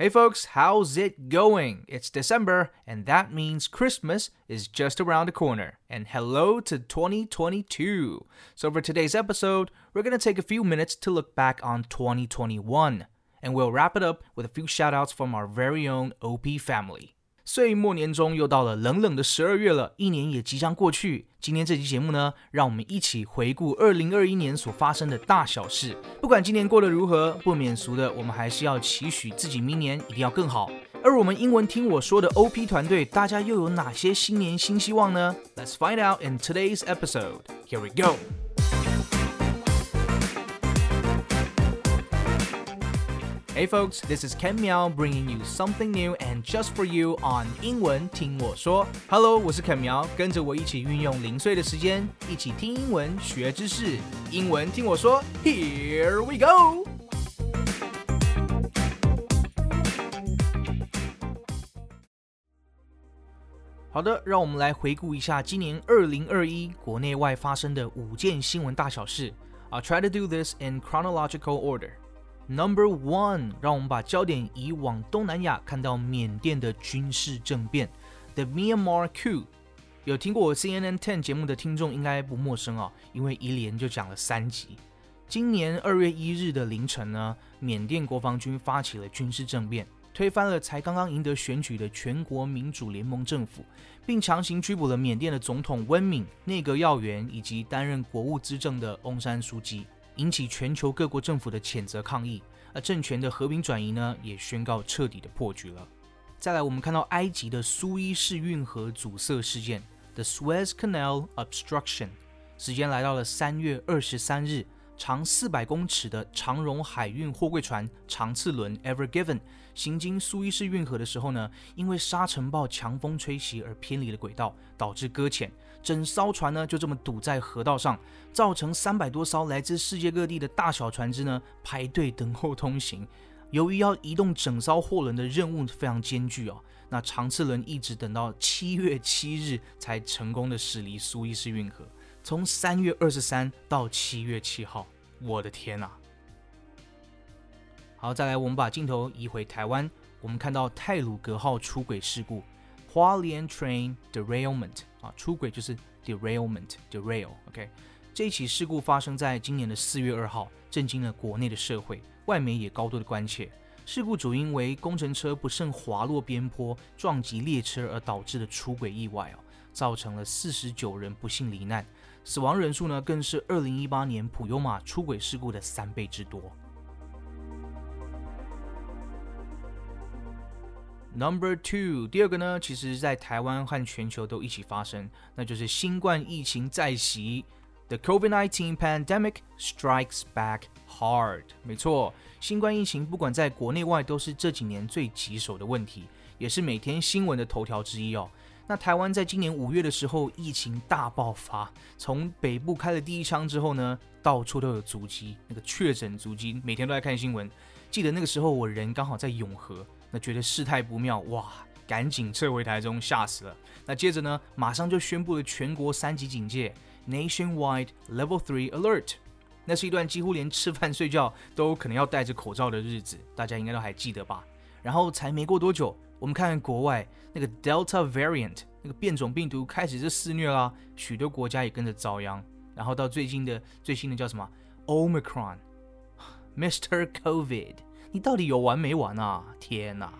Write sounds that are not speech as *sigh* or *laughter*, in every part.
Hey folks, how's it going? It's December, and that means Christmas is just around the corner. And hello to 2022. So, for today's episode, we're going to take a few minutes to look back on 2021, and we'll wrap it up with a few shoutouts from our very own OP family. 岁末年终又到了冷冷的十二月了，一年也即将过去。今天这期节目呢，让我们一起回顾二零二一年所发生的大小事。不管今年过得如何，不免俗的，我们还是要期许自己明年一定要更好。而我们英文听我说的 OP 团队，大家又有哪些新年新希望呢？Let's find out in today's episode. Here we go. Hey folks, this is Ken Miao bringing you something new and just for you on 英文听我说。Hello，我是 Ken Miao，跟着我一起运用零碎的时间，一起听英文学知识。英文听我说，Here we go。好的，让我们来回顾一下今年二零二一国内外发生的五件新闻大小事。I'll try to do this in chronological order. Number one，让我们把焦点移往东南亚，看到缅甸的军事政变，The Myanmar coup。有听过我 CNN Ten 节目的听众应该不陌生啊，因为一连就讲了三集。今年二月一日的凌晨呢，缅甸国防军发起了军事政变，推翻了才刚刚赢得选举的全国民主联盟政府，并强行拘捕了缅甸的总统温敏、内阁要员以及担任国务资政的翁山书记。引起全球各国政府的谴责抗议，而政权的和平转移呢，也宣告彻底的破局了。再来，我们看到埃及的苏伊士运河阻塞事件，The Suez Canal Obstruction，时间来到了三月二十三日。长四百公尺的长荣海运货柜船长次轮 Ever Given 行经苏伊士运河的时候呢，因为沙尘暴强风吹袭而偏离了轨道，导致搁浅，整艘船呢就这么堵在河道上，造成三百多艘来自世界各地的大小船只呢排队等候通行。由于要移动整艘货轮的任务非常艰巨哦，那长次轮一直等到七月七日才成功的驶离苏伊士运河。从三月二十三到七月七号，我的天呐！好，再来，我们把镜头移回台湾，我们看到泰鲁格号出轨事故，花莲 train derailment 啊，出轨就是 derailment，derail，OK。这一起事故发生在今年的四月二号，震惊了国内的社会，外媒也高度的关切。事故主因为工程车不慎滑落边坡，撞击列车而导致的出轨意外哦，造成了四十九人不幸罹难。死亡人数呢，更是二零一八年普悠玛出轨事故的三倍之多。Number two，第二个呢，其实在台湾和全球都一起发生，那就是新冠疫情再袭，The COVID-19 pandemic strikes back hard。没错，新冠疫情不管在国内外都是这几年最棘手的问题，也是每天新闻的头条之一哦。那台湾在今年五月的时候，疫情大爆发，从北部开了第一枪之后呢，到处都有足迹，那个确诊足迹，每天都在看新闻。记得那个时候我人刚好在永和，那觉得事态不妙，哇，赶紧撤回台中，吓死了。那接着呢，马上就宣布了全国三级警戒，Nationwide Level Three Alert。那是一段几乎连吃饭睡觉都可能要戴着口罩的日子，大家应该都还记得吧？然后才没过多久。我们看看国外那个 Delta variant 那个变种病毒开始是肆虐啦，许多国家也跟着遭殃。然后到最近的最新的叫什么 Omicron，Mr. COVID，你到底有完没完啊？天哪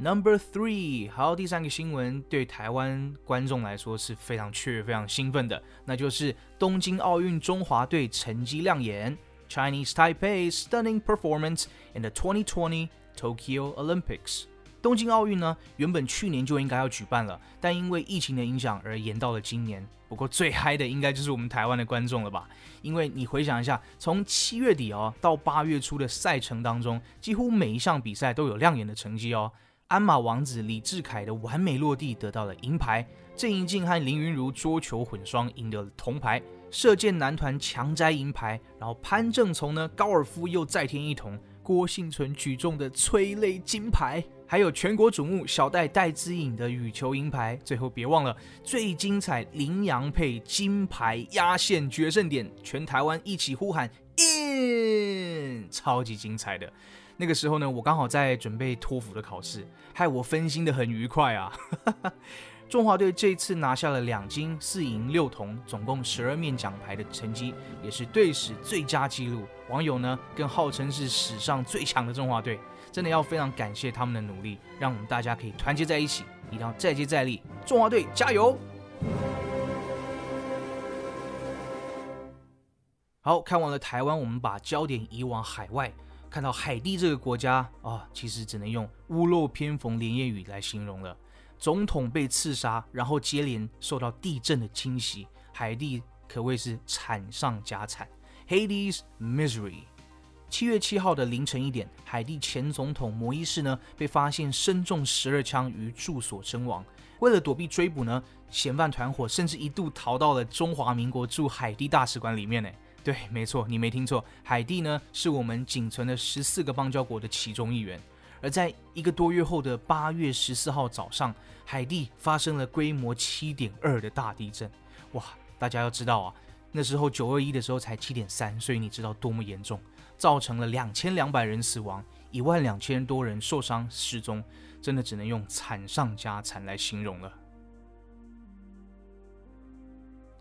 ！Number three，好，第三个新闻对台湾观众来说是非常雀跃、非常兴奋的，那就是东京奥运中华队成绩亮眼，Chinese Taipei stunning performance in the 2020 Tokyo Olympics。东京奥运呢，原本去年就应该要举办了，但因为疫情的影响而延到了今年。不过最嗨的应该就是我们台湾的观众了吧？因为你回想一下，从七月底哦到八月初的赛程当中，几乎每一项比赛都有亮眼的成绩哦。鞍马王子李智凯的完美落地得到了银牌，郑怡静和林云如桌球混双赢得了铜牌，射箭男团强摘银牌，然后潘正从呢高尔夫又再添一铜，郭幸存举重的催泪金牌。还有全国瞩目小戴戴资颖的羽球银牌，最后别忘了最精彩羚羊配金牌压线决胜点，全台湾一起呼喊 in，超级精彩的。那个时候呢，我刚好在准备托福的考试，害我分心的很愉快啊。*laughs* 中华队这次拿下了两金四银六铜，总共十二面奖牌的成绩，也是队史最佳纪录。网友呢更号称是史上最强的中华队，真的要非常感谢他们的努力，让我们大家可以团结在一起，一定要再接再厉。中华队加油！好看完了台湾，我们把焦点移往海外，看到海地这个国家啊，其实只能用屋漏偏逢连夜雨来形容了。总统被刺杀，然后接连受到地震的侵袭，海地可谓是惨上加惨。Hades misery。七月七号的凌晨一点，海地前总统摩伊士呢被发现身中十二枪于住所身亡。为了躲避追捕呢，嫌犯团伙甚至一度逃到了中华民国驻海地大使馆里面呢。对，没错，你没听错，海地呢是我们仅存的十四个邦交国的其中一员。而在一个多月后的八月十四号早上，海地发生了规模七点二的大地震。哇，大家要知道啊，那时候九二一的时候才七点三，所以你知道多么严重，造成了两千两百人死亡，一万两千多人受伤失踪，真的只能用惨上加惨来形容了。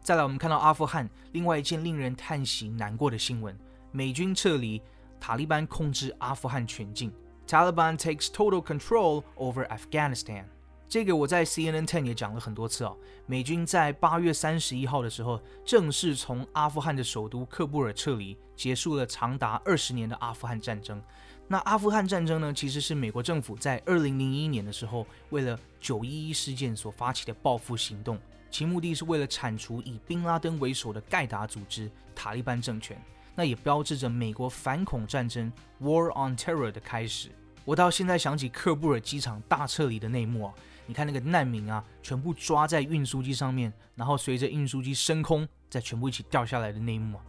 再来，我们看到阿富汗另外一件令人叹息难过的新闻：美军撤离，塔利班控制阿富汗全境。Taliban takes total control over Afghanistan。这个我在 CNN Ten 也讲了很多次哦。美军在八月三十一号的时候正式从阿富汗的首都喀布尔撤离，结束了长达二十年的阿富汗战争。那阿富汗战争呢，其实是美国政府在二零零一年的时候为了九一一事件所发起的报复行动，其目的是为了铲除以宾拉登为首的盖达组织塔利班政权。那也标志着美国反恐战争 （War on Terror） 的开始。我到现在想起喀布尔机场大撤离的内幕啊，你看那个难民啊，全部抓在运输机上面，然后随着运输机升空，再全部一起掉下来的内幕，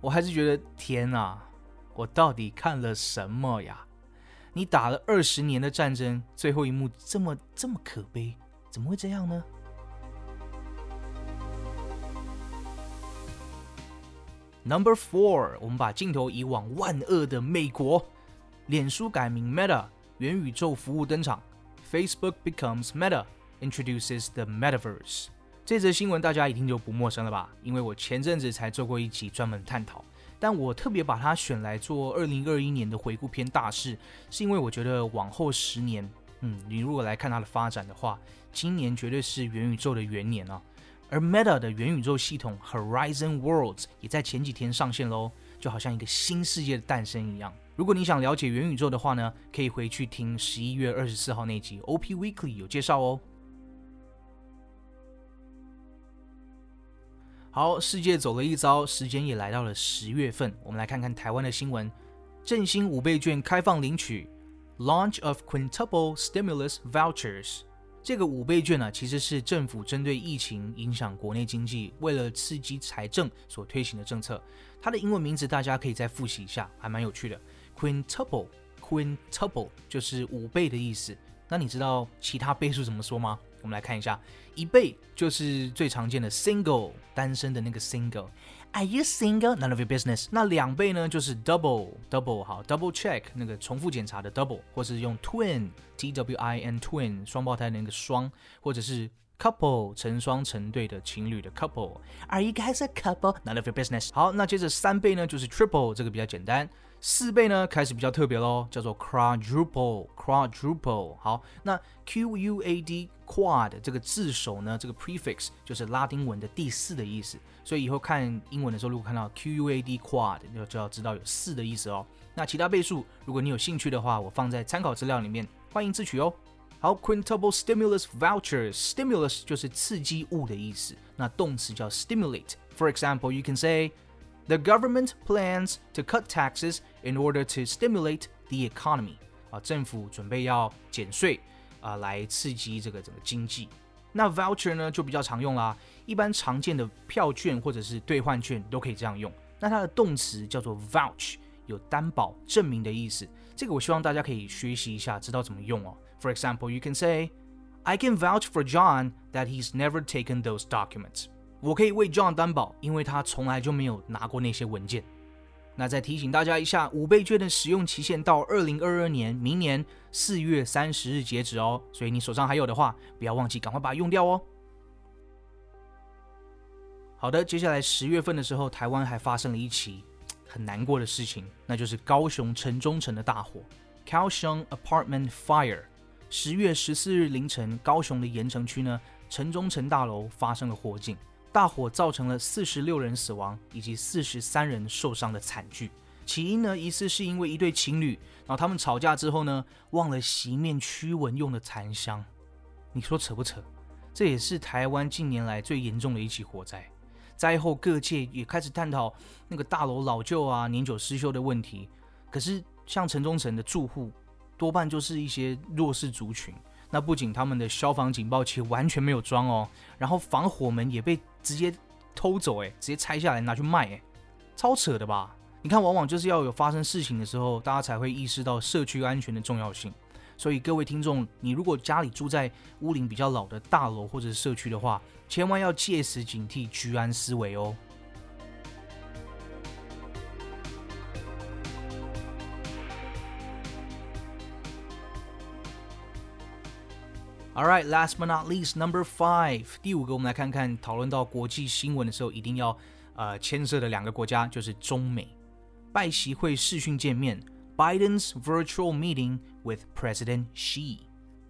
我还是觉得天啊，我到底看了什么呀？你打了二十年的战争，最后一幕这么这么可悲，怎么会这样呢？Number four，我们把镜头移往万恶的美国，脸书改名 Meta，元宇宙服务登场，Facebook becomes Meta，introduces the Metaverse。这则新闻大家一定就不陌生了吧？因为我前阵子才做过一集专门探讨，但我特别把它选来做二零二一年的回顾篇大事，是因为我觉得往后十年，嗯，你如果来看它的发展的话，今年绝对是元宇宙的元年啊。而 Meta 的元宇宙系统 Horizon Worlds 也在前几天上线喽，就好像一个新世界的诞生一样。如果你想了解元宇宙的话呢，可以回去听十一月二十四号那集 OP Weekly 有介绍哦。好，世界走了一遭，时间也来到了十月份，我们来看看台湾的新闻：振兴五倍券开放领取，Launch of Quintuple Stimulus Vouchers。这个五倍券呢，其实是政府针对疫情影响国内经济，为了刺激财政所推行的政策。它的英文名字大家可以再复习一下，还蛮有趣的。Quintuple，Quintuple 就是五倍的意思。那你知道其他倍数怎么说吗？我们来看一下，一倍就是最常见的 single，单身的那个 single。Are you single? None of your business. 那两倍呢，就是 double double 好 double check 那个重复检查的 double，或是用 twin t w i n twin 双胞胎的那个双，或者是 couple 成双成对的情侣的 couple。Are you guys a couple? None of your business. 好，那接着三倍呢，就是 triple 这个比较简单。四倍呢，开始比较特别喽，叫做 quadruple，quadruple。好，那 Q U A D quad 这个字首呢，这个 prefix 就是拉丁文的第四的意思，所以以后看英文的时候，如果看到 Q U A D quad，就就要知道有四的意思哦。那其他倍数，如果你有兴趣的话，我放在参考资料里面，欢迎自取哦。好，quintuple stimulus vouchers，stimulus 就是刺激物的意思，那动词叫 stimulate。For example, you can say The government plans to cut taxes in order to stimulate the economy. 啊，政府准备要减税啊，来刺激这个整个经济。那 voucher 呢就比较常用啦，一般常见的票券或者是兑换券都可以这样用。那它的动词叫做 vouch，有担保、证明的意思。这个我希望大家可以学习一下，知道怎么用哦。 For example, you can say, I can vouch for John that he's never taken those documents. 我可以为 John 担保，因为他从来就没有拿过那些文件。那再提醒大家一下，五倍券的使用期限到二零二二年明年四月三十日截止哦，所以你手上还有的话，不要忘记赶快把它用掉哦。好的，接下来十月份的时候，台湾还发生了一起很难过的事情，那就是高雄城中城的大火 （Kaohsiung Apartment Fire）。十月十四日凌晨，高雄的盐城区呢，城中城大楼发生了火警，大火造成了四十六人死亡以及四十三人受伤的惨剧。起因呢，疑似是因为一对情侣，然后他们吵架之后呢，忘了熄灭驱蚊用的檀香。你说扯不扯？这也是台湾近年来最严重的一起火灾。灾后各界也开始探讨那个大楼老旧啊、年久失修的问题。可是像城中城的住户。多半就是一些弱势族群。那不仅他们的消防警报器完全没有装哦，然后防火门也被直接偷走，哎，直接拆下来拿去卖，哎，超扯的吧？你看，往往就是要有发生事情的时候，大家才会意识到社区安全的重要性。所以各位听众，你如果家里住在屋龄比较老的大楼或者社区的话，千万要借时警惕居安思危哦。All right, last but not least, number five，第五个，我们来看看讨论到国际新闻的时候，一定要呃牵涉的两个国家就是中美。拜习会视讯见面，Biden's virtual meeting with President Xi。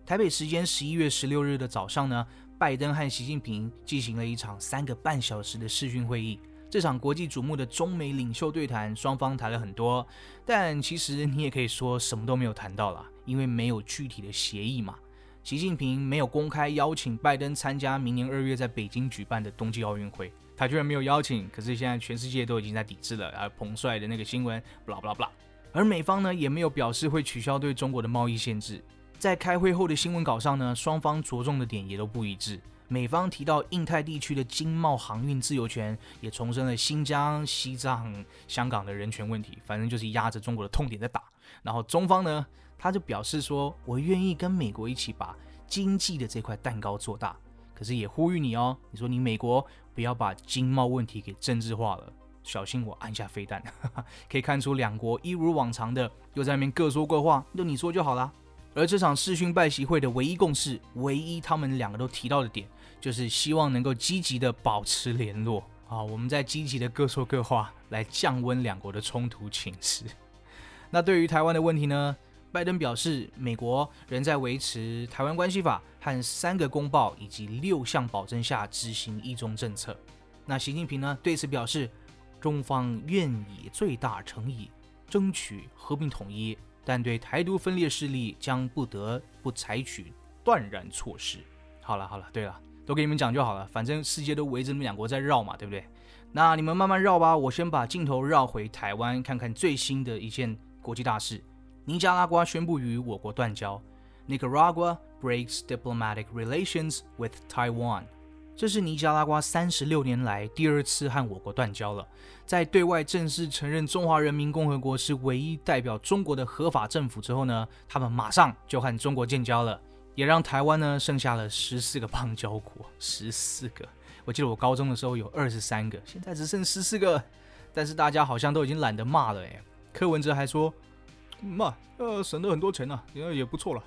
台北时间十一月十六日的早上呢，拜登和习近平进行了一场三个半小时的视讯会议。这场国际瞩目的中美领袖对谈，双方谈了很多，但其实你也可以说什么都没有谈到了，因为没有具体的协议嘛。习近平没有公开邀请拜登参加明年二月在北京举办的冬季奥运会，他居然没有邀请。可是现在全世界都已经在抵制了，而彭帅的那个新闻，blah blah blah。而美方呢也没有表示会取消对中国的贸易限制。在开会后的新闻稿上呢，双方着重的点也都不一致。美方提到印太地区的经贸航运自由权，也重申了新疆、西藏、香港的人权问题，反正就是压着中国的痛点在打。然后中方呢？他就表示说：“我愿意跟美国一起把经济的这块蛋糕做大，可是也呼吁你哦，你说你美国不要把经贸问题给政治化了，小心我按下飞弹。*laughs* ”可以看出两国一如往常的又在那边各说各话，就你说就好啦。而这场视讯拜习会的唯一共识，唯一他们两个都提到的点，就是希望能够积极的保持联络啊，我们在积极的各说各话，来降温两国的冲突情势。*laughs* 那对于台湾的问题呢？拜登表示，美国仍在维持《台湾关系法》和三个公报以及六项保证下执行一中政策。那习近平呢？对此表示，中方愿以最大诚意争取和平统一，但对台独分裂势力将不得不采取断然措施。好了好了，对了，都给你们讲就好了，反正世界都围着你们两国在绕嘛，对不对？那你们慢慢绕吧，我先把镜头绕回台湾，看看最新的一件国际大事。尼加拉瓜宣布与我国断交，Nicaragua breaks diplomatic relations with Taiwan。这是尼加拉瓜三十六年来第二次和我国断交了。在对外正式承认中华人民共和国是唯一代表中国的合法政府之后呢，他们马上就和中国建交了，也让台湾呢剩下了十四个邦交国。十四个，我记得我高中的时候有二十三个，现在只剩十四个。但是大家好像都已经懒得骂了诶，柯文哲还说。嘛，呃，省了很多钱呢，也也不错了。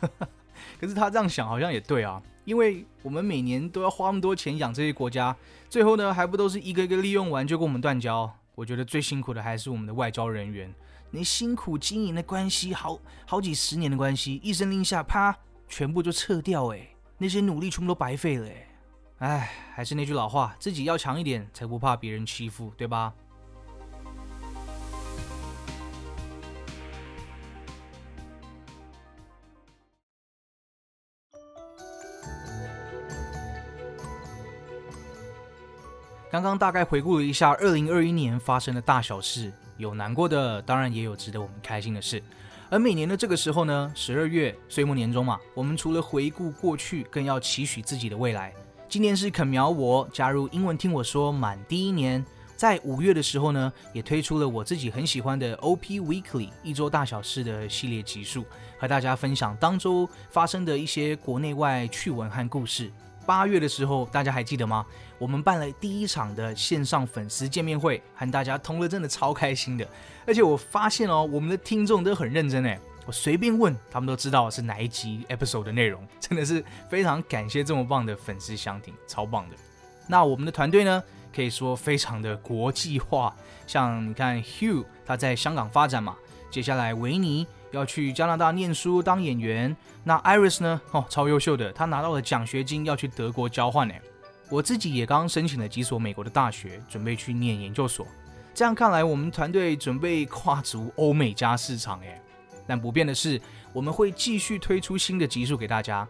*laughs* 可是他这样想好像也对啊，因为我们每年都要花那么多钱养这些国家，最后呢还不都是一个一个利用完就跟我们断交？我觉得最辛苦的还是我们的外交人员，你辛苦经营的关系，好好几十年的关系，一声令下，啪，全部就撤掉，哎，那些努力全部都白费了，哎，哎，还是那句老话，自己要强一点，才不怕别人欺负，对吧？刚刚大概回顾了一下二零二一年发生的大小事，有难过的，当然也有值得我们开心的事。而每年的这个时候呢，十二月岁末年终嘛，我们除了回顾过去，更要期许自己的未来。今年是肯苗我加入英文听我说满第一年，在五月的时候呢，也推出了我自己很喜欢的 OP Weekly 一周大小事的系列集数，和大家分享当周发生的一些国内外趣闻和故事。八月的时候，大家还记得吗？我们办了第一场的线上粉丝见面会，和大家通了，真的超开心的。而且我发现哦，我们的听众都很认真诶，我随便问他们都知道是哪一集 episode 的内容，真的是非常感谢这么棒的粉丝相挺，超棒的。那我们的团队呢？可以说非常的国际化，像你看 Hugh 他在香港发展嘛，接下来维尼要去加拿大念书当演员，那 Iris 呢？哦，超优秀的，他拿到了奖学金要去德国交换呢。我自己也刚申请了几所美国的大学，准备去念研究所。这样看来，我们团队准备跨足欧美加市场诶。但不变的是，我们会继续推出新的集数给大家。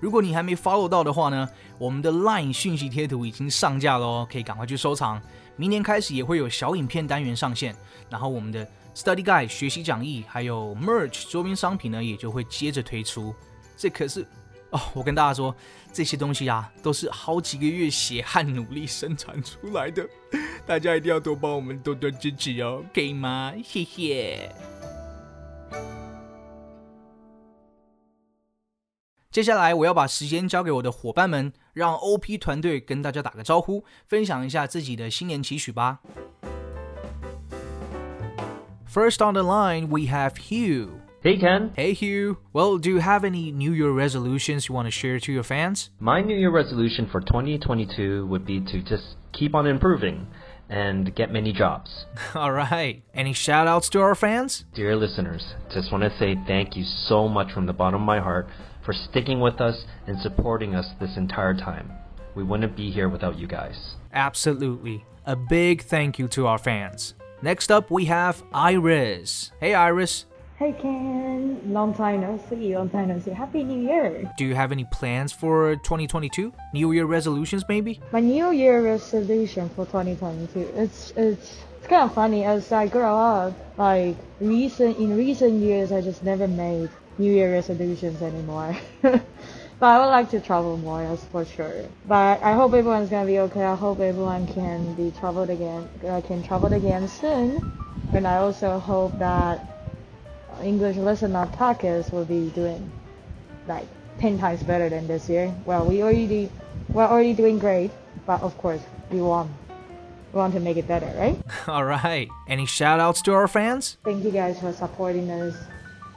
如果你还没 follow 到的话呢，我们的 LINE 讯息贴图已经上架了哦，可以赶快去收藏。明年开始也会有小影片单元上线，然后我们的 Study Guide 学习讲义还有 Merch 周边商品呢，也就会接着推出。这可是哦，我跟大家说，这些东西啊，都是好几个月血汗努力生产出来的，*laughs* 大家一定要多帮我们多多支持哦，可以吗？谢谢。接下来我要把时间交给我的伙伴们，让 OP 团队跟大家打个招呼，分享一下自己的新年期许吧。First on the line, we have Hugh. Hey Ken. Hey Hugh. Well, do you have any New Year resolutions you want to share to your fans? My New Year resolution for 2022 would be to just keep on improving and get many jobs. *laughs* All right. Any shout outs to our fans? Dear listeners, just want to say thank you so much from the bottom of my heart for sticking with us and supporting us this entire time. We wouldn't be here without you guys. Absolutely. A big thank you to our fans. Next up, we have Iris. Hey, Iris. Hey, Ken. Long time no see. Long time no see. Happy New Year. Do you have any plans for 2022? New Year resolutions, maybe? My New Year resolution for 2022. It's it's it's kind of funny as I grow up. Like recent in recent years, I just never made New Year resolutions anymore. *laughs* but I would like to travel more, that's for sure. But I hope everyone's gonna be okay. I hope everyone can be traveled again, uh, can travel again soon. And I also hope that English listener podcast will be doing like 10 times better than this year. Well, we already, we're already doing great, but of course, we want, we want to make it better, right? *laughs* All right. Any shout outs to our fans? Thank you guys for supporting us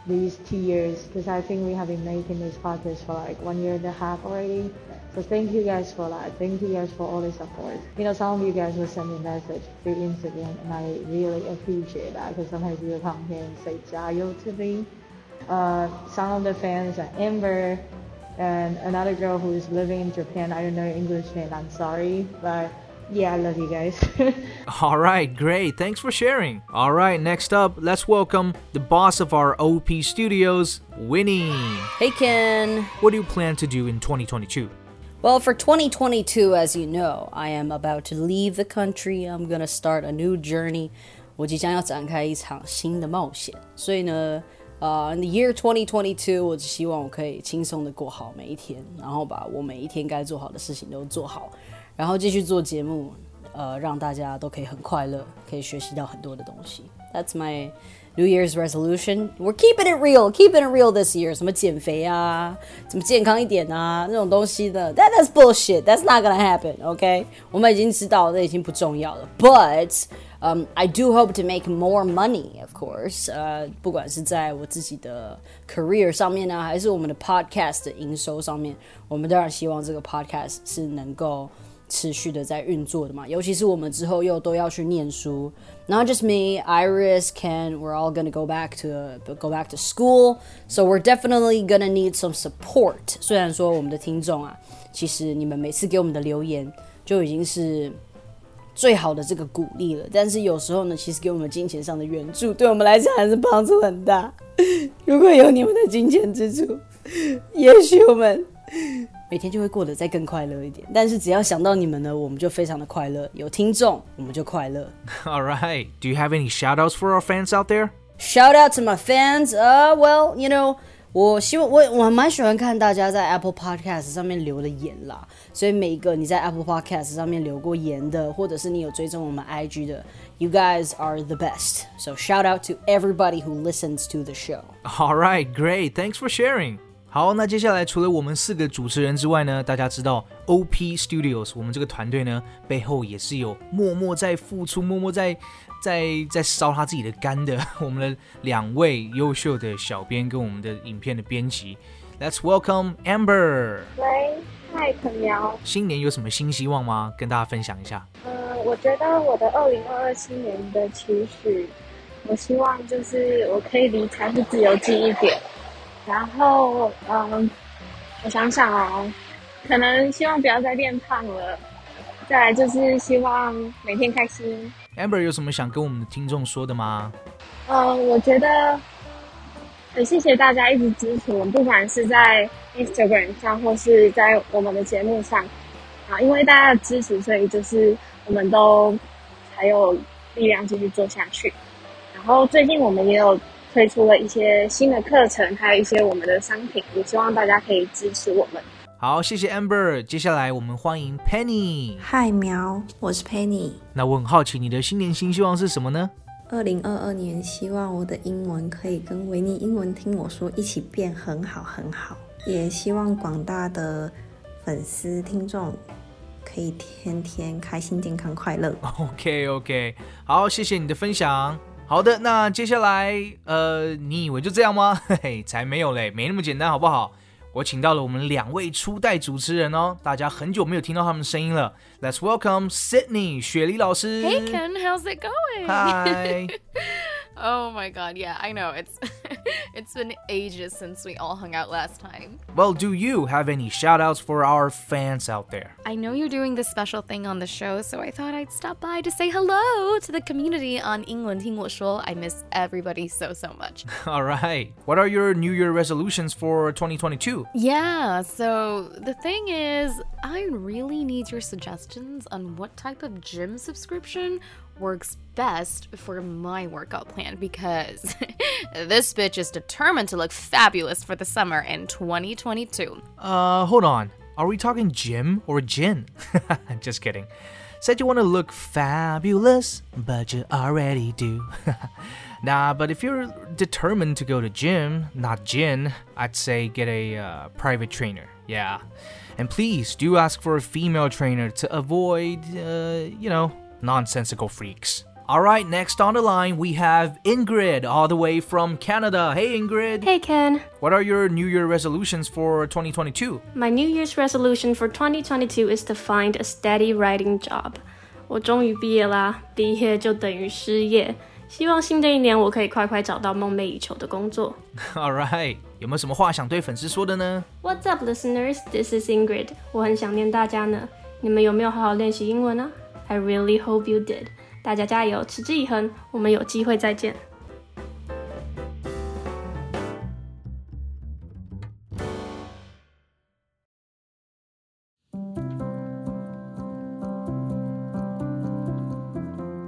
these two years because I think we have been making this podcast for like one year and a half already. So thank you guys for that. Thank you guys for all the support. You know, some of you guys will send me a message through Instagram, and I really appreciate that because sometimes you will come here and say "jayo" to me. Uh, some of the fans are Amber and another girl who is living in Japan. I don't know English name. I'm sorry, but yeah, I love you guys. *laughs* All right, great. Thanks for sharing. All right, next up, let's welcome the boss of our OP Studios, Winnie. Hey, Ken. What do you plan to do in 2022? Well, for 2022, as you know, I am about to leave the country. I'm gonna start a new journey. 我即将要展开一场新的冒险，所以呢，呃、uh,，the year 2022，我只希望我可以轻松的过好每一天，然后把我每一天该做好的事情都做好。 然后继续做节目，呃，让大家都可以很快乐，可以学习到很多的东西。That's my New Year's resolution. We're keeping it real, keeping it real this year. 什么减肥啊，怎么健康一点啊，那种东西的，That that's bullshit. That's not gonna happen. OK，我们已经知道，那已经不重要了。But um, I do hope to make more money, of course. 呃，不管是在我自己的 career 上面呢，还是我们的 podcast 的营收上面，我们当然希望这个 podcast 是能够。 持续的在运作的嘛，尤其是我们之后又都要去念书。Not just me, Iris, Ken, we're all gonna go back to go back to school, so we're definitely gonna need some support. 虽然说我们的听众啊，其实你们每次给我们的留言就已经是最好的这个鼓励了，但是有时候呢，其实给我们金钱上的援助，对我们来讲还是帮助很大。*laughs* 如果有你们的金钱支柱，也许我们。每天就会过得再更快乐一点。但是只要想到你们呢，我们就非常的快乐。有听众，我们就快乐。All right. *laughs* Do you have any shout outs for our fans out there? Shout out to my fans. Uh, well, you know, 我希望我我蛮喜欢看大家在 Apple Podcast 上面留的言啦，所以每一个你在 Apple Podcast 上面留过言的，或者是你有追踪我们 IG 的，You guys are the best. So shout out to everybody who listens to the show. All right, great. Thanks for sharing. 好，那接下来除了我们四个主持人之外呢，大家知道 OP Studios 我们这个团队呢背后也是有默默在付出、默默在在在烧他自己的肝的，*laughs* 我们的两位优秀的小编跟我们的影片的编辑。Let's welcome Amber。喂，嗨，陈苗。新年有什么新希望吗？跟大家分享一下。呃，我觉得我的二零二二新年的期许，我希望就是我可以离财富自由近一点。然后，嗯，我想想哦，可能希望不要再变胖了。再来就是希望每天开心。Amber 有什么想跟我们的听众说的吗？嗯，我觉得很谢谢大家一直支持我们，不管是在 Instagram 上或是在我们的节目上啊，因为大家的支持，所以就是我们都才有力量继续做下去。然后最近我们也有。推出了一些新的课程，还有一些我们的商品，也希望大家可以支持我们。好，谢谢 Amber。接下来我们欢迎 Penny。嗨，苗，我是 Penny。那我很好奇，你的新年新希望是什么呢？二零二二年，希望我的英文可以跟维尼英文听我说一起变很好很好。也希望广大的粉丝听众可以天天开心、健康、快乐。*laughs* OK OK，好，谢谢你的分享。好的，那接下来，呃，你以为就这样吗？嘿 *laughs* 嘿，才没有嘞，没那么简单，好不好？我请到了我们两位初代主持人哦，大家很久没有听到他们的声音了。Let's welcome Sydney 雪梨老师。Hey Ken, how's it going? Hi. *laughs* Oh my god, yeah, I know. It's *laughs* it's been ages since we all hung out last time. Well, do you have any shout outs for our fans out there? I know you're doing this special thing on the show, so I thought I'd stop by to say hello to the community on 英文听我说. I miss everybody so so much. *laughs* All right. What are your New Year resolutions for 2022? Yeah, so the thing is, I really need your suggestions on what type of gym subscription works best for my workout plan because *laughs* this bitch is determined to look fabulous for the summer in 2022. Uh, hold on. Are we talking gym or gin? *laughs* Just kidding. Said you want to look fabulous, but you already do. *laughs* nah, but if you're determined to go to gym, not gin, I'd say get a uh, private trainer. Yeah. And please do ask for a female trainer to avoid, uh, you know, nonsensical freaks. All right, next on the line we have Ingrid, all the way from Canada. Hey, Ingrid. Hey, Ken. What are your New Year resolutions for 2022? My New Year's resolution for 2022 is to find a steady writing job. 我终于毕业啦，毕业就等于失业。希望新的一年我可以快快找到梦寐以求的工作。All right，*laughs* 有没有什么话想对粉丝说的呢？What's up, listeners? This is Ingrid. 我很想念大家呢。你们有没有好好练习英文呢 ？I really hope you did。大家加油，持之以恒，我们有机会再见。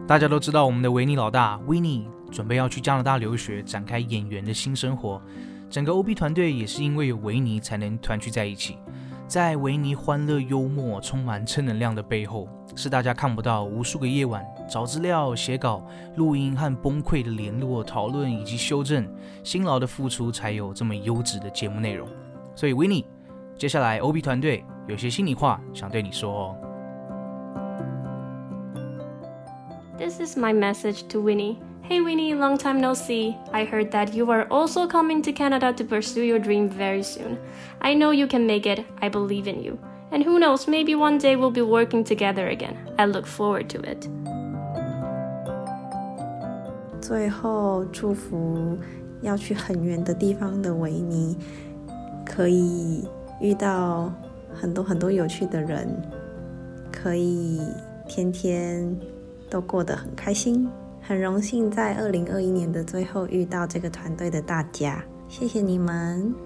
大家都知道，我们的维尼老大维尼准备要去加拿大留学，展开演员的新生活。整个 OB 团队也是因为有维尼才能团聚在一起。在维尼欢乐、幽默、充满正能量的背后，是大家看不到无数个夜晚找资料、写稿、录音和崩溃的联络、讨论以及修正，辛劳的付出才有这么优质的节目内容。所以，维尼，接下来 OB 团队有些心里话想对你说哦。This is my message to Winnie. Hey Winnie, long time no see. I heard that you are also coming to Canada to pursue your dream very soon. I know you can make it. I believe in you. And who knows, maybe one day we'll be working together again. I look forward to it. 最后，祝福要去很远的地方的维尼，可以遇到很多很多有趣的人，可以天天都过得很开心。很荣幸在二零二一年的最后遇到这个团队的大家，谢谢你们。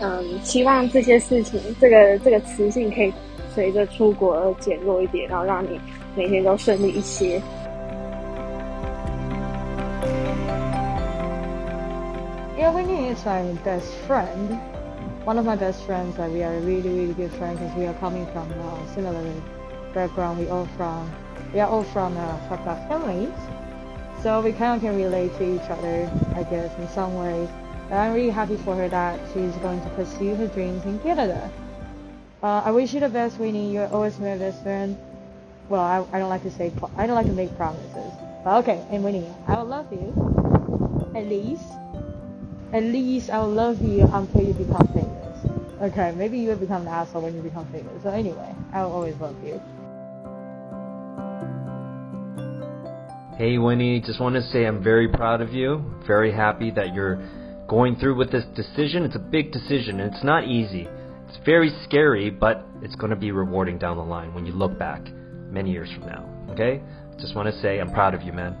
嗯，希望这些事情，这个这个磁性可以随着出国而减弱一点，然后让你每天都顺利一些。 Yeah, Winnie is my best friend. One of my best friends. Like we are really, really good friends because we are coming from a similar background. We all from we are all from uh, top class families, so we kind of can relate to each other, I guess, in some ways. I'm really happy for her that she's going to pursue her dreams in Canada. Uh, I wish you the best, Winnie. You're always my best friend. Well, I, I don't like to say I don't like to make promises. But okay, and Winnie, I will love you. At least at least I'll love you until you become famous. Okay, maybe you will become an asshole when you become famous. So anyway, I'll always love you. Hey Winnie, just want to say I'm very proud of you. Very happy that you're going through with this decision. It's a big decision and it's not easy. It's very scary, but it's going to be rewarding down the line when you look back many years from now. Okay? Just want to say I'm proud of you, man.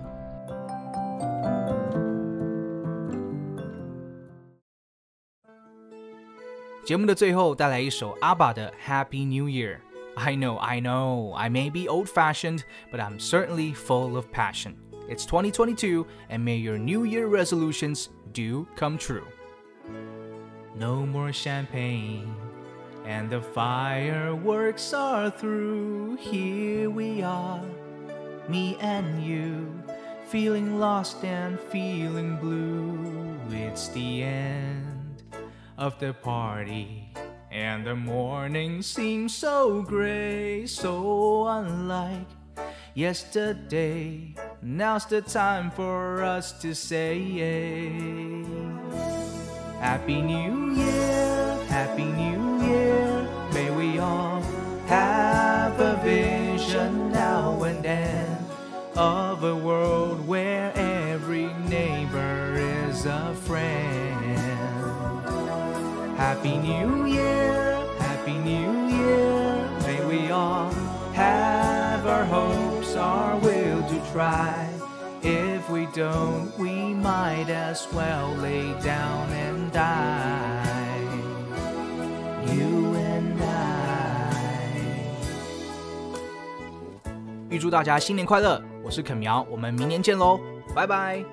Happy New Year. I know, I know, I may be old fashioned, but I'm certainly full of passion. It's 2022, and may your New Year resolutions do come true. No more champagne, and the fireworks are through. Here we are, me and you, feeling lost and feeling blue. It's the end of the party. And the morning seems so gray, so unlike yesterday. Now's the time for us to say Happy New Year, try. If we don't, we might as well lay down and die. You and I. 预祝大家新年快乐！我是肯苗，我们明年见喽，拜拜。